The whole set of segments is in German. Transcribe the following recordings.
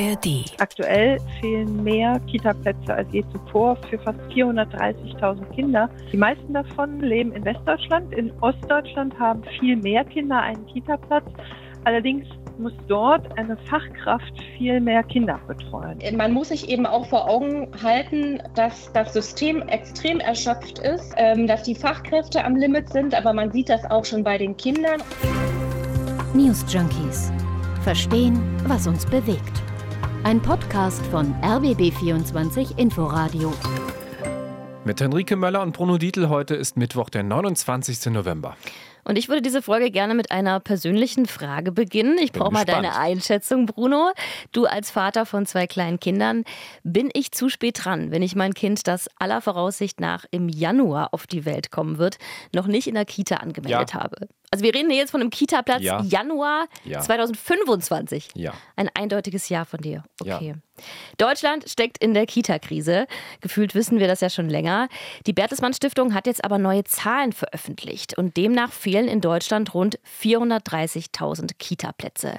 ARD. Aktuell fehlen mehr Kitaplätze als je zuvor für fast 430.000 Kinder. Die meisten davon leben in Westdeutschland. In Ostdeutschland haben viel mehr Kinder einen Kitaplatz. Allerdings muss dort eine Fachkraft viel mehr Kinder betreuen. Man muss sich eben auch vor Augen halten, dass das System extrem erschöpft ist, ähm, dass die Fachkräfte am Limit sind, aber man sieht das auch schon bei den Kindern. News Junkies. Verstehen, was uns bewegt. Ein Podcast von RBB24 Inforadio. Mit Henrike Möller und Bruno Dietl heute ist Mittwoch, der 29. November. Und ich würde diese Folge gerne mit einer persönlichen Frage beginnen. Ich brauche mal deine Einschätzung, Bruno. Du als Vater von zwei kleinen Kindern, bin ich zu spät dran, wenn ich mein Kind, das aller Voraussicht nach im Januar auf die Welt kommen wird, noch nicht in der Kita angemeldet ja. habe? Also wir reden jetzt von einem Kita-Platz ja. Januar ja. 2025. Ja. Ein eindeutiges Ja von dir. Okay. Deutschland steckt in der Kita-Krise. Gefühlt wissen wir das ja schon länger. Die Bertelsmann Stiftung hat jetzt aber neue Zahlen veröffentlicht und demnach fehlen in Deutschland rund 430.000 Kita-Plätze.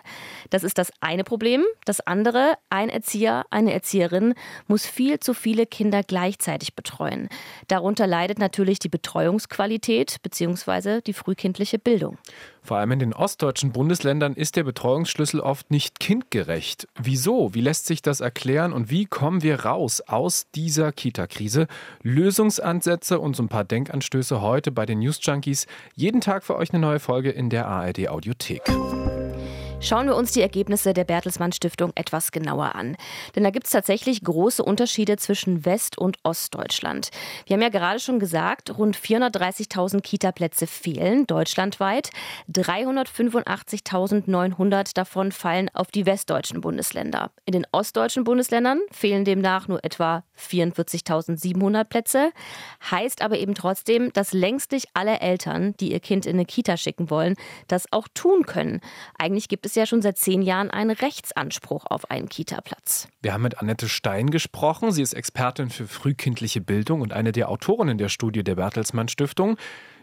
Das ist das eine Problem. Das andere, ein Erzieher, eine Erzieherin muss viel zu viele Kinder gleichzeitig betreuen. Darunter leidet natürlich die Betreuungsqualität bzw. die frühkindliche Bildung. Bildung. Vor allem in den ostdeutschen Bundesländern ist der Betreuungsschlüssel oft nicht kindgerecht. Wieso? Wie lässt sich das erklären und wie kommen wir raus aus dieser Kita-Krise? Lösungsansätze und so ein paar Denkanstöße heute bei den News Junkies. Jeden Tag für euch eine neue Folge in der ARD Audiothek. Schauen wir uns die Ergebnisse der Bertelsmann Stiftung etwas genauer an. Denn da gibt es tatsächlich große Unterschiede zwischen West- und Ostdeutschland. Wir haben ja gerade schon gesagt, rund 430.000 Kita-Plätze fehlen deutschlandweit. 385.900 davon fallen auf die westdeutschen Bundesländer. In den ostdeutschen Bundesländern fehlen demnach nur etwa 44.700 Plätze. Heißt aber eben trotzdem, dass längst nicht alle Eltern, die ihr Kind in eine Kita schicken wollen, das auch tun können. Eigentlich gibt es ja schon seit zehn Jahren einen Rechtsanspruch auf einen Kita-Platz. Wir haben mit Annette Stein gesprochen. Sie ist Expertin für frühkindliche Bildung und eine der Autorinnen der Studie der Bertelsmann Stiftung.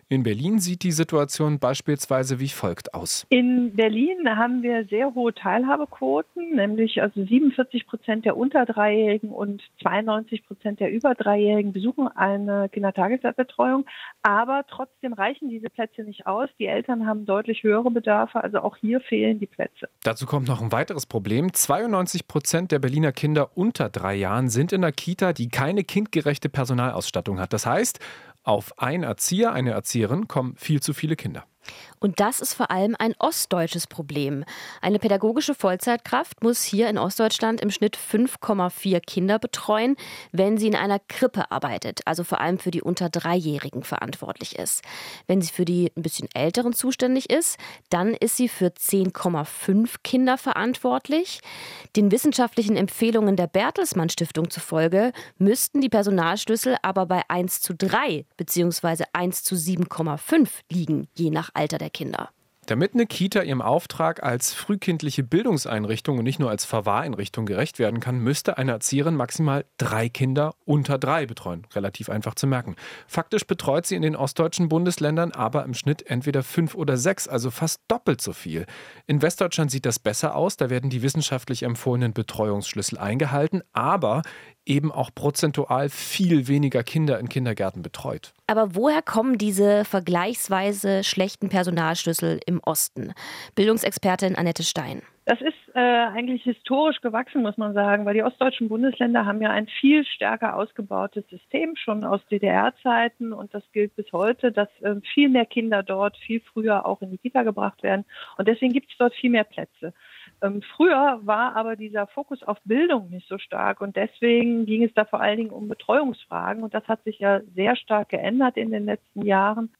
In Berlin sieht die Situation beispielsweise wie folgt aus. In Berlin haben wir sehr hohe Teilhabequoten, nämlich also 47 Prozent der unter Dreijährigen und 92 Prozent der über Dreijährigen besuchen eine Kindertagesbetreuung. Aber trotzdem reichen diese Plätze nicht aus. Die Eltern haben deutlich höhere Bedarfe, also auch hier fehlen die Plätze. Dazu kommt noch ein weiteres Problem. 92 Prozent der Berliner Kinder unter drei Jahren sind in einer Kita, die keine kindgerechte Personalausstattung hat. Das heißt, auf ein Erzieher, eine Erzieherin kommen viel zu viele Kinder. Und das ist vor allem ein ostdeutsches Problem. Eine pädagogische Vollzeitkraft muss hier in Ostdeutschland im Schnitt 5,4 Kinder betreuen, wenn sie in einer Krippe arbeitet, also vor allem für die unter Dreijährigen verantwortlich ist. Wenn sie für die ein bisschen älteren zuständig ist, dann ist sie für 10,5 Kinder verantwortlich. Den wissenschaftlichen Empfehlungen der Bertelsmann Stiftung zufolge müssten die Personalschlüssel aber bei 1 zu 3 bzw. 1 zu 7,5 liegen, je nach Alter der Kinder. Damit eine Kita ihrem Auftrag als frühkindliche Bildungseinrichtung und nicht nur als Verwahreinrichtung gerecht werden kann, müsste eine Erzieherin maximal drei Kinder unter drei betreuen. Relativ einfach zu merken. Faktisch betreut sie in den ostdeutschen Bundesländern aber im Schnitt entweder fünf oder sechs, also fast doppelt so viel. In Westdeutschland sieht das besser aus, da werden die wissenschaftlich empfohlenen Betreuungsschlüssel eingehalten, aber eben auch prozentual viel weniger Kinder in Kindergärten betreut. Aber woher kommen diese vergleichsweise schlechten Personalschlüssel im Osten? Bildungsexpertin Annette Stein. Das ist äh, eigentlich historisch gewachsen, muss man sagen, weil die ostdeutschen Bundesländer haben ja ein viel stärker ausgebautes System schon aus DDR-Zeiten und das gilt bis heute, dass äh, viel mehr Kinder dort viel früher auch in die Kita gebracht werden und deswegen gibt es dort viel mehr Plätze. Ähm, früher war aber dieser Fokus auf Bildung nicht so stark und deswegen ging es da vor allen Dingen um Betreuungsfragen und das hat sich ja sehr stark geändert in den letzten Jahren.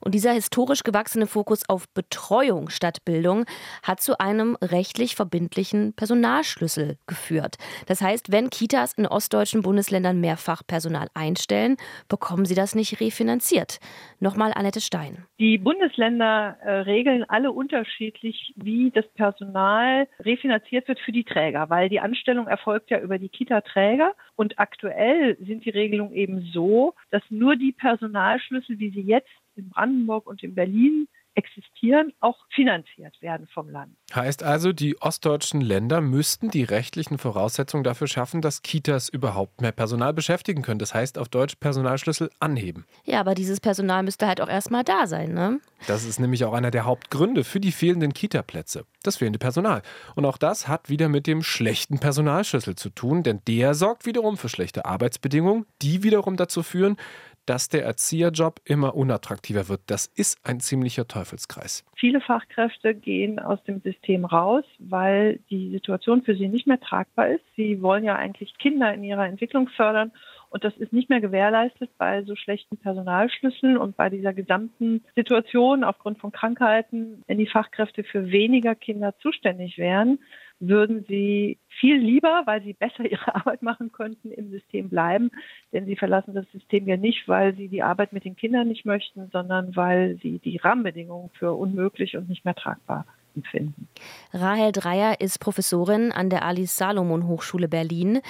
Und dieser historisch gewachsene Fokus auf Betreuung statt Bildung hat zu einem rechtlich verbindlichen Personalschlüssel geführt. Das heißt, wenn Kitas in ostdeutschen Bundesländern mehrfach Personal einstellen, bekommen sie das nicht refinanziert. Nochmal Annette Stein. Die Bundesländer äh, regeln alle unterschiedlich, wie das Personal refinanziert wird für die Träger, weil die Anstellung erfolgt ja über die Kita-Träger. Und aktuell sind die Regelungen eben so, dass nur die Personalschlüssel, wie sie jetzt in Brandenburg und in Berlin existieren, auch finanziert werden vom Land. Heißt also, die ostdeutschen Länder müssten die rechtlichen Voraussetzungen dafür schaffen, dass Kitas überhaupt mehr Personal beschäftigen können. Das heißt auf Deutsch Personalschlüssel anheben. Ja, aber dieses Personal müsste halt auch erstmal da sein, ne? Das ist nämlich auch einer der Hauptgründe für die fehlenden Kita-Plätze. Das fehlende Personal. Und auch das hat wieder mit dem schlechten Personalschlüssel zu tun, denn der sorgt wiederum für schlechte Arbeitsbedingungen, die wiederum dazu führen, dass der Erzieherjob immer unattraktiver wird. Das ist ein ziemlicher Teufelskreis. Viele Fachkräfte gehen aus dem System raus, weil die Situation für sie nicht mehr tragbar ist. Sie wollen ja eigentlich Kinder in ihrer Entwicklung fördern und das ist nicht mehr gewährleistet bei so schlechten Personalschlüsseln und bei dieser gesamten Situation aufgrund von Krankheiten, wenn die Fachkräfte für weniger Kinder zuständig wären, würden sie viel lieber, weil sie besser ihre Arbeit machen könnten, im System bleiben. Denn sie verlassen das System ja nicht, weil sie die Arbeit mit den Kindern nicht möchten, sondern weil sie die Rahmenbedingungen für unmöglich und nicht mehr tragbar empfinden. Rahel Dreier ist Professorin an der Alice Salomon Hochschule Berlin.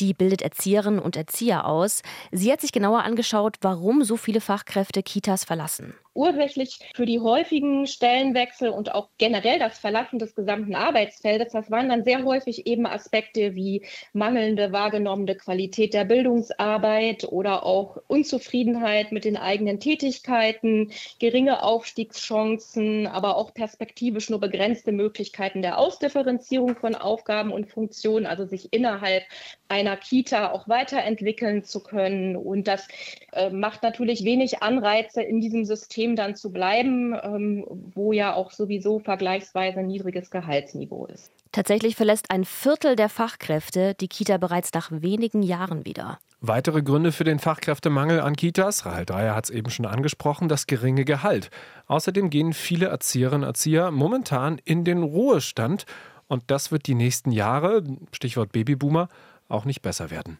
Die bildet Erzieherinnen und Erzieher aus. Sie hat sich genauer angeschaut, warum so viele Fachkräfte Kitas verlassen ursächlich für die häufigen Stellenwechsel und auch generell das Verlassen des gesamten Arbeitsfeldes, das waren dann sehr häufig eben Aspekte wie mangelnde wahrgenommene Qualität der Bildungsarbeit oder auch Unzufriedenheit mit den eigenen Tätigkeiten, geringe Aufstiegschancen, aber auch perspektivisch nur begrenzte Möglichkeiten der Ausdifferenzierung von Aufgaben und Funktionen, also sich innerhalb einer Kita auch weiterentwickeln zu können. Und das äh, macht natürlich wenig Anreize in diesem System System dann zu bleiben, ähm, wo ja auch sowieso vergleichsweise niedriges Gehaltsniveau ist. Tatsächlich verlässt ein Viertel der Fachkräfte die Kita bereits nach wenigen Jahren wieder. Weitere Gründe für den Fachkräftemangel an Kitas, Rahel Dreier hat es eben schon angesprochen, das geringe Gehalt. Außerdem gehen viele Erzieherinnen und Erzieher momentan in den Ruhestand und das wird die nächsten Jahre, Stichwort Babyboomer, auch nicht besser werden.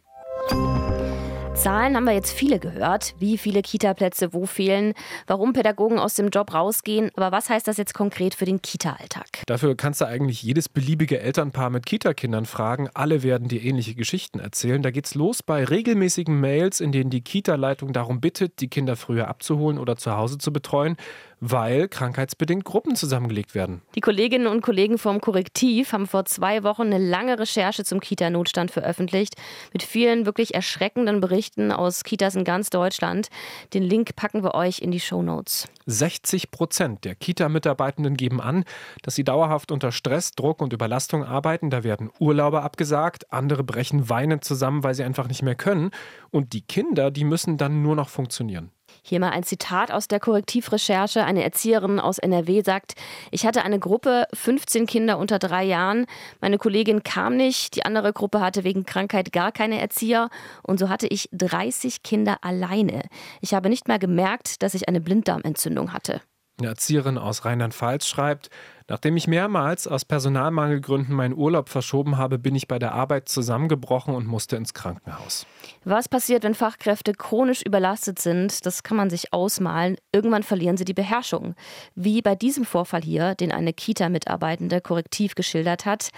Zahlen haben wir jetzt viele gehört, wie viele Kitaplätze wo fehlen, warum Pädagogen aus dem Job rausgehen. Aber was heißt das jetzt konkret für den Kita-Alltag? Dafür kannst du eigentlich jedes beliebige Elternpaar mit Kitakindern fragen. Alle werden dir ähnliche Geschichten erzählen. Da geht's los bei regelmäßigen Mails, in denen die Kita-Leitung darum bittet, die Kinder früher abzuholen oder zu Hause zu betreuen weil krankheitsbedingt Gruppen zusammengelegt werden. Die Kolleginnen und Kollegen vom Korrektiv haben vor zwei Wochen eine lange Recherche zum Kita-Notstand veröffentlicht, mit vielen wirklich erschreckenden Berichten aus Kitas in ganz Deutschland. Den Link packen wir euch in die Show Notes. 60 Prozent der Kita-Mitarbeitenden geben an, dass sie dauerhaft unter Stress, Druck und Überlastung arbeiten. Da werden Urlaube abgesagt, andere brechen weinend zusammen, weil sie einfach nicht mehr können. Und die Kinder, die müssen dann nur noch funktionieren. Hier mal ein Zitat aus der Korrektivrecherche. Eine Erzieherin aus NRW sagt, ich hatte eine Gruppe, 15 Kinder unter drei Jahren. Meine Kollegin kam nicht, die andere Gruppe hatte wegen Krankheit gar keine Erzieher und so hatte ich 30 Kinder alleine. Ich habe nicht mal gemerkt, dass ich eine Blinddarmentzündung hatte. Eine Erzieherin aus Rheinland-Pfalz schreibt, Nachdem ich mehrmals aus Personalmangelgründen meinen Urlaub verschoben habe, bin ich bei der Arbeit zusammengebrochen und musste ins Krankenhaus. Was passiert, wenn Fachkräfte chronisch überlastet sind? Das kann man sich ausmalen. Irgendwann verlieren sie die Beherrschung. Wie bei diesem Vorfall hier, den eine Kita-Mitarbeitende korrektiv geschildert hat.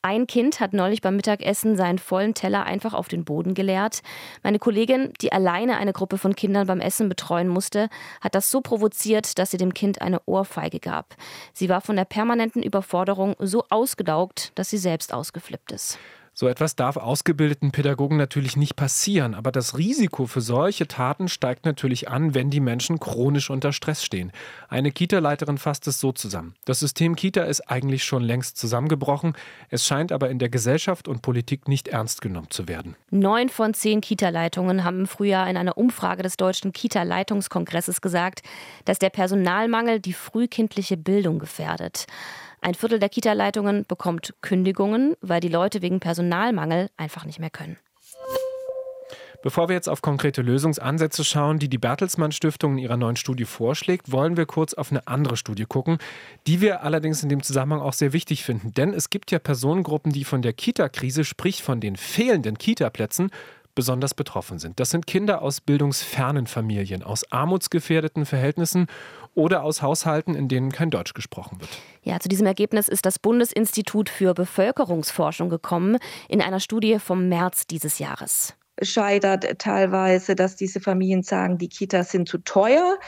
Ein Kind hat neulich beim Mittagessen seinen vollen Teller einfach auf den Boden geleert. Meine Kollegin, die alleine eine Gruppe von Kindern beim Essen betreuen musste, hat das so provoziert, dass sie dem Kind eine Ohrfeige gab. Sie war von der permanenten Überforderung so ausgedaugt, dass sie selbst ausgeflippt ist. So etwas darf ausgebildeten Pädagogen natürlich nicht passieren, aber das Risiko für solche Taten steigt natürlich an, wenn die Menschen chronisch unter Stress stehen. Eine Kita-Leiterin fasst es so zusammen. Das System Kita ist eigentlich schon längst zusammengebrochen, es scheint aber in der Gesellschaft und Politik nicht ernst genommen zu werden. Neun von zehn Kita-Leitungen haben im Frühjahr in einer Umfrage des Deutschen Kita-Leitungskongresses gesagt, dass der Personalmangel die frühkindliche Bildung gefährdet. Ein Viertel der Kita-Leitungen bekommt Kündigungen, weil die Leute wegen Personalmangel einfach nicht mehr können. Bevor wir jetzt auf konkrete Lösungsansätze schauen, die die Bertelsmann Stiftung in ihrer neuen Studie vorschlägt, wollen wir kurz auf eine andere Studie gucken, die wir allerdings in dem Zusammenhang auch sehr wichtig finden. Denn es gibt ja Personengruppen, die von der Kita-Krise, sprich von den fehlenden Kita-Plätzen, besonders betroffen sind. Das sind Kinder aus bildungsfernen Familien, aus armutsgefährdeten Verhältnissen oder aus Haushalten, in denen kein Deutsch gesprochen wird. Ja, zu diesem Ergebnis ist das Bundesinstitut für Bevölkerungsforschung gekommen in einer Studie vom März dieses Jahres. Scheitert teilweise, dass diese Familien sagen, die Kitas sind zu teuer.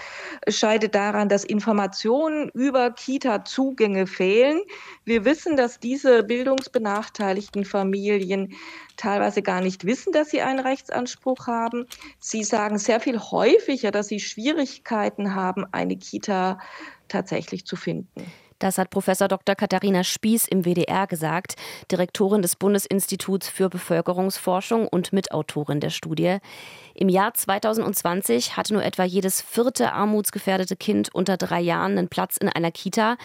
Scheitert daran, dass Informationen über Kita-Zugänge fehlen. Wir wissen, dass diese bildungsbenachteiligten Familien teilweise gar nicht wissen, dass sie einen Rechtsanspruch haben. Sie sagen sehr viel häufiger, dass sie Schwierigkeiten haben, eine Kita tatsächlich zu finden. Das hat Professor Dr. Katharina Spieß im WDR gesagt, Direktorin des Bundesinstituts für Bevölkerungsforschung und Mitautorin der Studie. Im Jahr 2020 hatte nur etwa jedes vierte armutsgefährdete Kind unter drei Jahren einen Platz in einer Kita,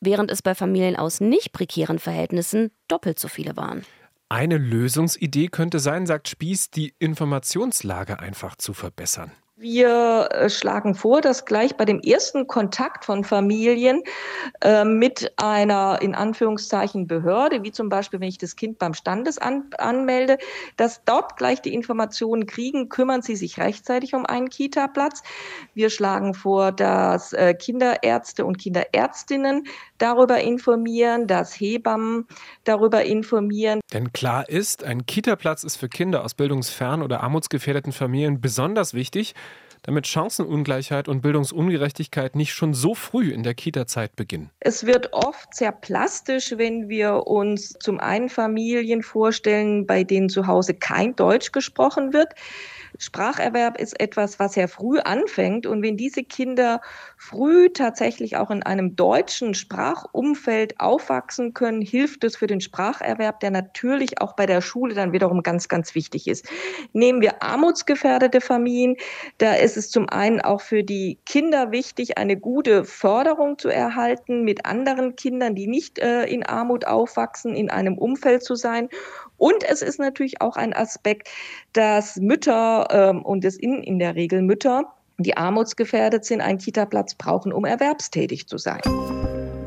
während es bei Familien aus nicht prekären Verhältnissen doppelt so viele waren. Eine Lösungsidee könnte sein, sagt Spieß, die Informationslage einfach zu verbessern. Wir äh, schlagen vor, dass gleich bei dem ersten Kontakt von Familien äh, mit einer in Anführungszeichen Behörde, wie zum Beispiel, wenn ich das Kind beim Standesamt anmelde, dass dort gleich die Informationen kriegen, kümmern Sie sich rechtzeitig um einen Kita-Platz. Wir schlagen vor, dass äh, Kinderärzte und Kinderärztinnen darüber informieren, dass Hebammen darüber informieren. Denn klar ist, ein Kita-Platz ist für Kinder aus bildungsfern oder armutsgefährdeten Familien besonders wichtig damit Chancenungleichheit und Bildungsungerechtigkeit nicht schon so früh in der Kita-Zeit beginnen? Es wird oft sehr plastisch, wenn wir uns zum einen Familien vorstellen, bei denen zu Hause kein Deutsch gesprochen wird. Spracherwerb ist etwas, was sehr früh anfängt. Und wenn diese Kinder früh tatsächlich auch in einem deutschen Sprachumfeld aufwachsen können, hilft es für den Spracherwerb, der natürlich auch bei der Schule dann wiederum ganz, ganz wichtig ist. Nehmen wir armutsgefährdete Familien, da ist es zum einen auch für die Kinder wichtig, eine gute Förderung zu erhalten, mit anderen Kindern, die nicht äh, in Armut aufwachsen, in einem Umfeld zu sein. Und es ist natürlich auch ein Aspekt, dass Mütter, ähm, und es in, in der Regel Mütter, die armutsgefährdet sind, einen Kita-Platz brauchen, um erwerbstätig zu sein.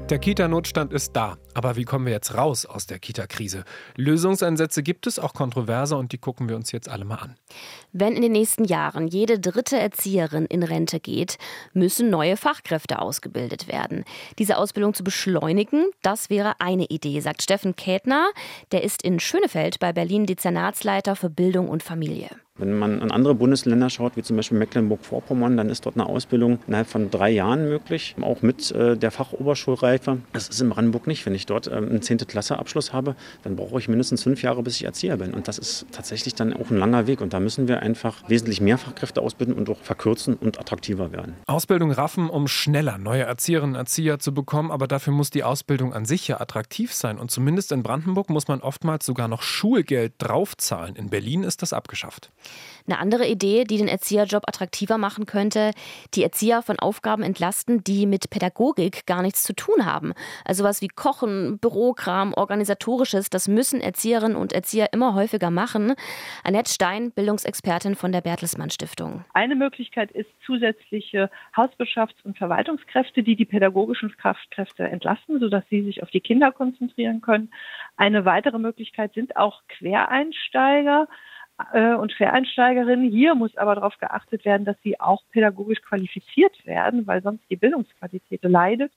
Der Kita-Notstand ist da. Aber wie kommen wir jetzt raus aus der Kita-Krise? Lösungsansätze gibt es, auch kontroverse, und die gucken wir uns jetzt alle mal an. Wenn in den nächsten Jahren jede dritte Erzieherin in Rente geht, müssen neue Fachkräfte ausgebildet werden. Diese Ausbildung zu beschleunigen, das wäre eine Idee, sagt Steffen Kätner. Der ist in Schönefeld bei Berlin Dezernatsleiter für Bildung und Familie. Wenn man an andere Bundesländer schaut, wie zum Beispiel Mecklenburg-Vorpommern, dann ist dort eine Ausbildung innerhalb von drei Jahren möglich, auch mit äh, der Fachoberschulreife. Das ist in Brandenburg nicht. Wenn ich dort ähm, einen 10. Klasse Abschluss habe, dann brauche ich mindestens fünf Jahre, bis ich Erzieher bin. Und das ist tatsächlich dann auch ein langer Weg. Und da müssen wir einfach wesentlich mehr Fachkräfte ausbilden und auch verkürzen und attraktiver werden. Ausbildung raffen, um schneller neue Erzieherinnen und Erzieher zu bekommen. Aber dafür muss die Ausbildung an sich ja attraktiv sein. Und zumindest in Brandenburg muss man oftmals sogar noch Schulgeld draufzahlen. In Berlin ist das abgeschafft. Eine andere Idee, die den Erzieherjob attraktiver machen könnte, die Erzieher von Aufgaben entlasten, die mit Pädagogik gar nichts zu tun haben. Also was wie Kochen, Bürokram, organisatorisches, das müssen Erzieherinnen und Erzieher immer häufiger machen. Annette Stein, Bildungsexpertin von der Bertelsmann Stiftung. Eine Möglichkeit ist zusätzliche Hausbeschafts- und Verwaltungskräfte, die die pädagogischen Kraftkräfte entlasten, sodass sie sich auf die Kinder konzentrieren können. Eine weitere Möglichkeit sind auch Quereinsteiger äh, und Quereinsteigerinnen. Hier muss aber darauf geachtet werden, dass sie auch pädagogisch qualifiziert werden, weil sonst die Bildungsqualität leidet.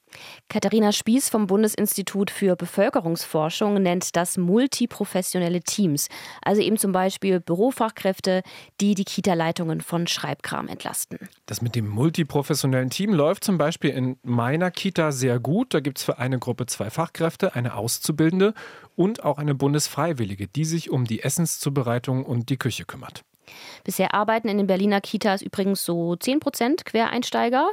Katharina Spieß vom Bundesinstitut für Bevölkerungsforschung nennt das multiprofessionelle Teams. Also eben zum Beispiel Bürofachkräfte, die die Kita-Leitungen von Schreibkram entlasten. Das mit dem multiprofessionellen Team läuft zum Beispiel in meiner Kita sehr gut. Da gibt es für eine Gruppe zwei Fachkräfte, eine Auszubildende und auch eine Bundesfreiwillige, die sich um die Essenszubereitung und die Küche kümmert. Bisher arbeiten in den Berliner Kitas übrigens so 10 Prozent Quereinsteiger.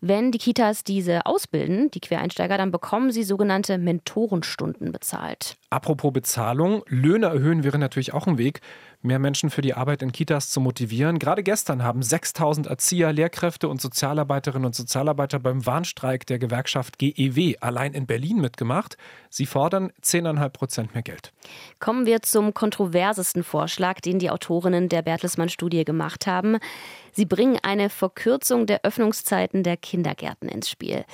Wenn die Kitas diese ausbilden, die Quereinsteiger, dann bekommen sie sogenannte Mentorenstunden bezahlt. Apropos Bezahlung, Löhne erhöhen wäre natürlich auch ein Weg mehr Menschen für die Arbeit in Kitas zu motivieren. Gerade gestern haben 6000 Erzieher, Lehrkräfte und Sozialarbeiterinnen und Sozialarbeiter beim Warnstreik der Gewerkschaft GEW allein in Berlin mitgemacht. Sie fordern 10,5 Prozent mehr Geld. Kommen wir zum kontroversesten Vorschlag, den die Autorinnen der Bertelsmann-Studie gemacht haben. Sie bringen eine Verkürzung der Öffnungszeiten der Kindergärten ins Spiel.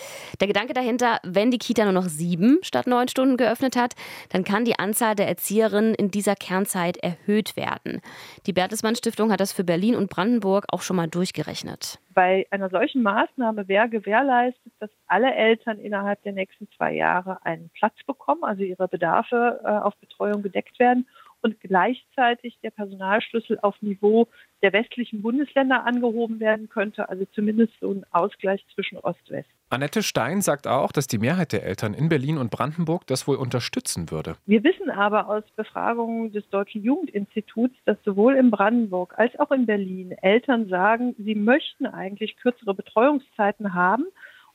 Der Gedanke dahinter, wenn die Kita nur noch sieben statt neun Stunden geöffnet hat, dann kann die Anzahl der Erzieherinnen in dieser Kernzeit erhöht werden. Die Bertelsmann Stiftung hat das für Berlin und Brandenburg auch schon mal durchgerechnet. Bei einer solchen Maßnahme wäre gewährleistet, dass alle Eltern innerhalb der nächsten zwei Jahre einen Platz bekommen, also ihre Bedarfe äh, auf Betreuung gedeckt werden und gleichzeitig der Personalschlüssel auf Niveau der westlichen Bundesländer angehoben werden könnte, also zumindest so ein Ausgleich zwischen Ost-West. Annette Stein sagt auch, dass die Mehrheit der Eltern in Berlin und Brandenburg das wohl unterstützen würde. Wir wissen aber aus Befragungen des Deutschen Jugendinstituts, dass sowohl in Brandenburg als auch in Berlin Eltern sagen, sie möchten eigentlich kürzere Betreuungszeiten haben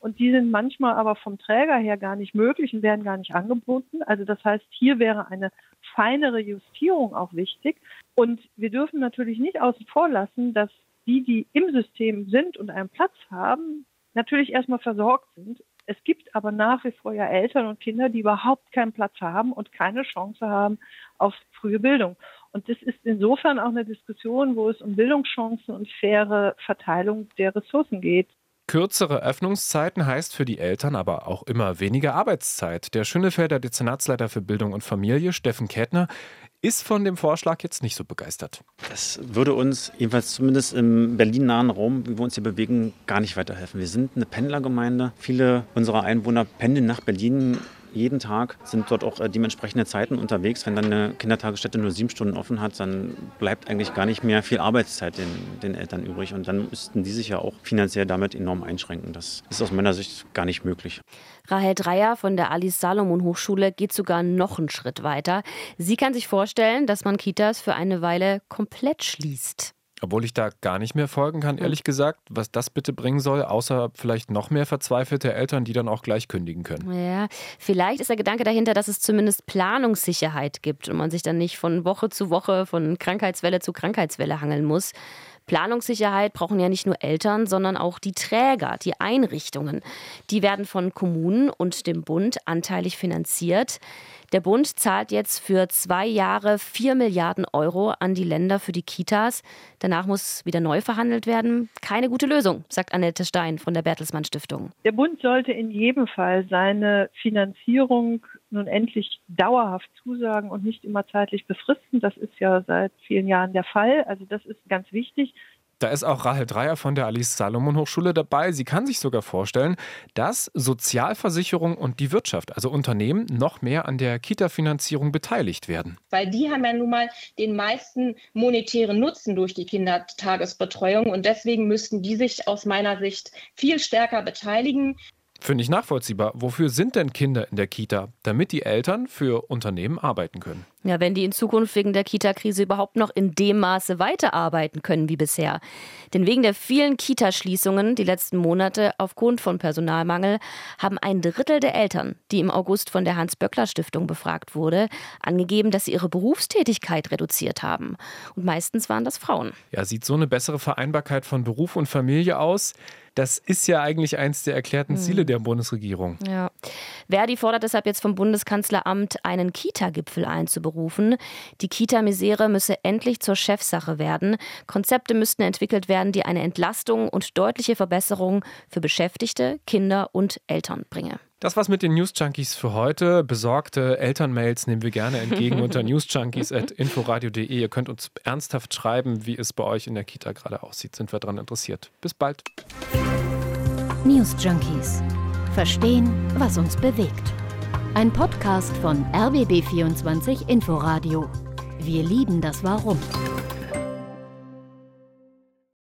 und die sind manchmal aber vom Träger her gar nicht möglich und werden gar nicht angeboten. Also das heißt, hier wäre eine feinere Justierung auch wichtig. Und wir dürfen natürlich nicht außen vor lassen, dass die, die im System sind und einen Platz haben, natürlich erstmal versorgt sind. Es gibt aber nach wie vor ja Eltern und Kinder, die überhaupt keinen Platz haben und keine Chance haben auf frühe Bildung. Und das ist insofern auch eine Diskussion, wo es um Bildungschancen und faire Verteilung der Ressourcen geht. Kürzere Öffnungszeiten heißt für die Eltern aber auch immer weniger Arbeitszeit. Der Schönefelder Dezernatsleiter für Bildung und Familie, Steffen Kettner, ist von dem Vorschlag jetzt nicht so begeistert. Das würde uns jedenfalls zumindest im Berlin-nahen Raum, wie wir uns hier bewegen, gar nicht weiterhelfen. Wir sind eine Pendlergemeinde. Viele unserer Einwohner pendeln nach Berlin jeden Tag, sind dort auch äh, dementsprechende Zeiten unterwegs. Wenn dann eine Kindertagesstätte nur sieben Stunden offen hat, dann bleibt eigentlich gar nicht mehr viel Arbeitszeit den, den Eltern übrig. Und dann müssten die sich ja auch finanziell damit enorm einschränken. Das ist aus meiner Sicht gar nicht möglich. Rahel Dreier von der Alice Salomon Hochschule geht sogar noch einen Schritt weiter. Sie kann sich vorstellen, dass man Kitas für eine Weile komplett schließt. Obwohl ich da gar nicht mehr folgen kann, ehrlich gesagt, was das bitte bringen soll, außer vielleicht noch mehr verzweifelte Eltern, die dann auch gleich kündigen können. Ja, vielleicht ist der Gedanke dahinter, dass es zumindest Planungssicherheit gibt und man sich dann nicht von Woche zu Woche, von Krankheitswelle zu Krankheitswelle hangeln muss. Planungssicherheit brauchen ja nicht nur Eltern, sondern auch die Träger, die Einrichtungen. Die werden von Kommunen und dem Bund anteilig finanziert. Der Bund zahlt jetzt für zwei Jahre vier Milliarden Euro an die Länder für die Kitas. Danach muss wieder neu verhandelt werden. Keine gute Lösung, sagt Annette Stein von der Bertelsmann Stiftung. Der Bund sollte in jedem Fall seine Finanzierung nun endlich dauerhaft zusagen und nicht immer zeitlich befristen. Das ist ja seit vielen Jahren der Fall. Also das ist ganz wichtig. Da ist auch Rahel Dreier von der Alice Salomon Hochschule dabei. Sie kann sich sogar vorstellen, dass Sozialversicherung und die Wirtschaft, also Unternehmen, noch mehr an der Kita-Finanzierung beteiligt werden. Weil die haben ja nun mal den meisten monetären Nutzen durch die Kindertagesbetreuung und deswegen müssten die sich aus meiner Sicht viel stärker beteiligen. Finde ich nachvollziehbar. Wofür sind denn Kinder in der Kita? Damit die Eltern für Unternehmen arbeiten können. Ja, wenn die in Zukunft wegen der Kita-Krise überhaupt noch in dem Maße weiterarbeiten können wie bisher. Denn wegen der vielen Kita-Schließungen die letzten Monate aufgrund von Personalmangel haben ein Drittel der Eltern, die im August von der Hans-Böckler-Stiftung befragt wurde, angegeben, dass sie ihre Berufstätigkeit reduziert haben. Und meistens waren das Frauen. Ja, sieht so eine bessere Vereinbarkeit von Beruf und Familie aus? Das ist ja eigentlich eins der erklärten Ziele hm. der Bundesregierung. Ja. Verdi fordert deshalb jetzt vom Bundeskanzleramt, einen Kita-Gipfel einzuberufen berufen. Die Kita-Misere müsse endlich zur Chefsache werden. Konzepte müssten entwickelt werden, die eine Entlastung und deutliche Verbesserungen für Beschäftigte, Kinder und Eltern bringen. Das war's mit den News Junkies für heute. Besorgte Elternmails nehmen wir gerne entgegen unter newsjunkies.inforadio.de. Ihr könnt uns ernsthaft schreiben, wie es bei euch in der Kita gerade aussieht. Sind wir daran interessiert. Bis bald. News Junkies. Verstehen, was uns bewegt. Ein Podcast von RBB24 Inforadio. Wir lieben das Warum.